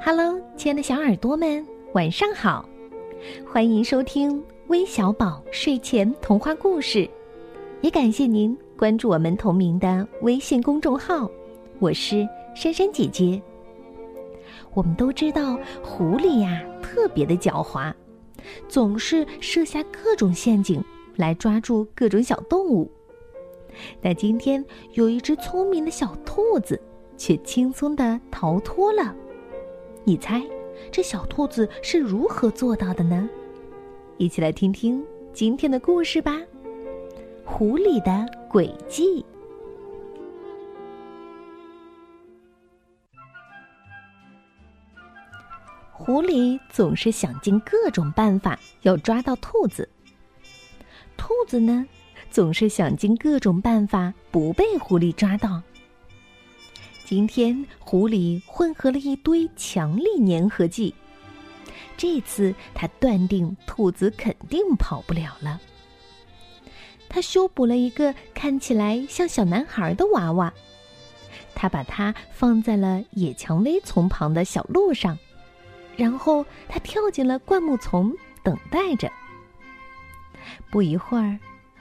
Hello，亲爱的小耳朵们，晚上好！欢迎收听微小宝睡前童话故事，也感谢您关注我们同名的微信公众号。我是珊珊姐姐。我们都知道，狐狸呀特别的狡猾，总是设下各种陷阱来抓住各种小动物。但今天有一只聪明的小兔子，却轻松的逃脱了。你猜，这小兔子是如何做到的呢？一起来听听今天的故事吧。狐狸的诡计。狐狸总是想尽各种办法要抓到兔子。兔子呢，总是想尽各种办法不被狐狸抓到。今天，湖里混合了一堆强力粘合剂。这次，他断定兔子肯定跑不了了。他修补了一个看起来像小男孩的娃娃，他把它放在了野蔷薇丛旁的小路上，然后他跳进了灌木丛，等待着。不一会儿，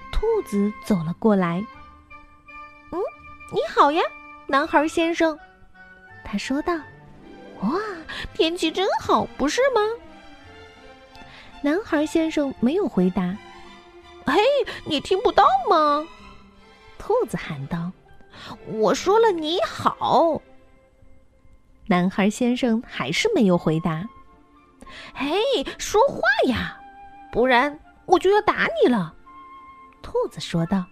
兔子走了过来。“嗯，你好呀。”男孩先生，他说道：“哇，天气真好，不是吗？”男孩先生没有回答。“嘿，你听不到吗？”兔子喊道，“我说了你好。”男孩先生还是没有回答。“嘿，说话呀，不然我就要打你了。”兔子说道。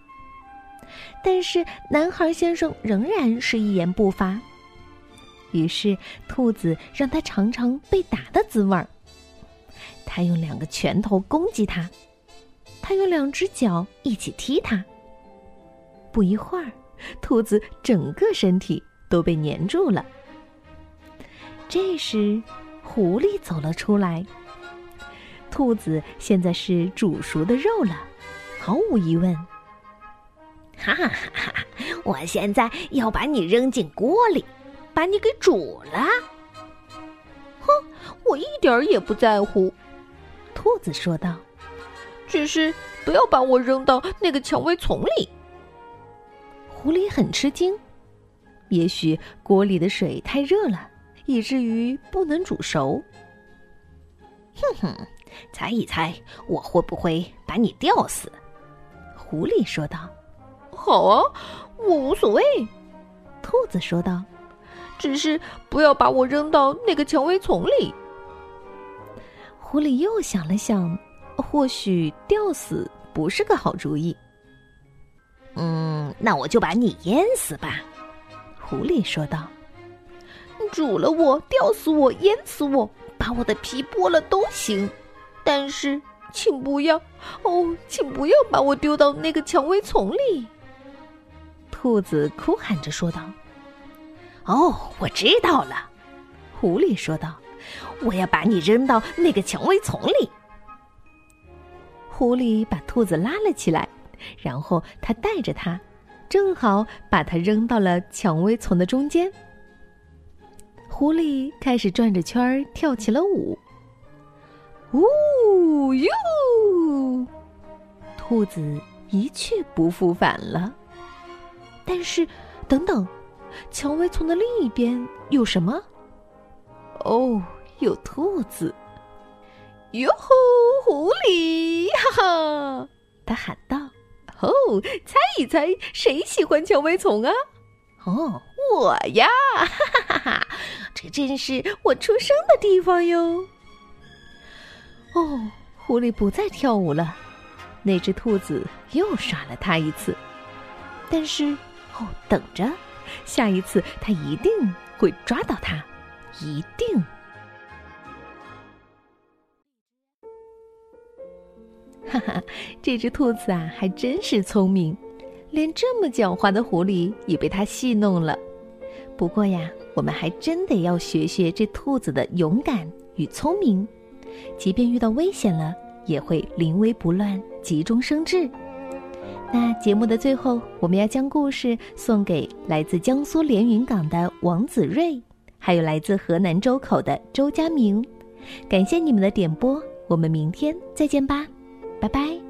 但是男孩先生仍然是一言不发。于是兔子让他尝尝被打的滋味儿。他用两个拳头攻击他，他用两只脚一起踢他。不一会儿，兔子整个身体都被粘住了。这时，狐狸走了出来。兔子现在是煮熟的肉了，毫无疑问。哈哈哈！哈我现在要把你扔进锅里，把你给煮了。哼，我一点儿也不在乎。”兔子说道，“只是不要把我扔到那个蔷薇丛里。”狐狸很吃惊，也许锅里的水太热了，以至于不能煮熟。哼哼，猜一猜我会不会把你吊死？”狐狸说道。好啊，我无所谓。”兔子说道，“只是不要把我扔到那个蔷薇丛里。”狐狸又想了想，或许吊死不是个好主意。“嗯，那我就把你淹死吧。”狐狸说道，“煮了我，吊死我，淹死我，把我的皮剥了都行，但是请不要，哦，请不要把我丢到那个蔷薇丛里。”兔子哭喊着说道：“哦，我知道了。”狐狸说道：“我要把你扔到那个蔷薇丛里。”狐狸把兔子拉了起来，然后他带着它，正好把它扔到了蔷薇丛的中间。狐狸开始转着圈儿跳起了舞。呜哟！兔子一去不复返了。但是，等等，蔷薇丛的另一边有什么？哦，有兔子！哟吼，狐狸！哈哈，他喊道：“哦，猜一猜，谁喜欢蔷薇丛啊？哦，我呀！哈哈哈哈，这正是我出生的地方哟。”哦，狐狸不再跳舞了，那只兔子又耍了他一次，但是。哦，等着，下一次他一定会抓到它，一定。哈哈，这只兔子啊，还真是聪明，连这么狡猾的狐狸也被它戏弄了。不过呀，我们还真得要学学这兔子的勇敢与聪明，即便遇到危险了，也会临危不乱，急中生智。那节目的最后，我们要将故事送给来自江苏连云港的王子睿，还有来自河南周口的周佳明。感谢你们的点播，我们明天再见吧，拜拜。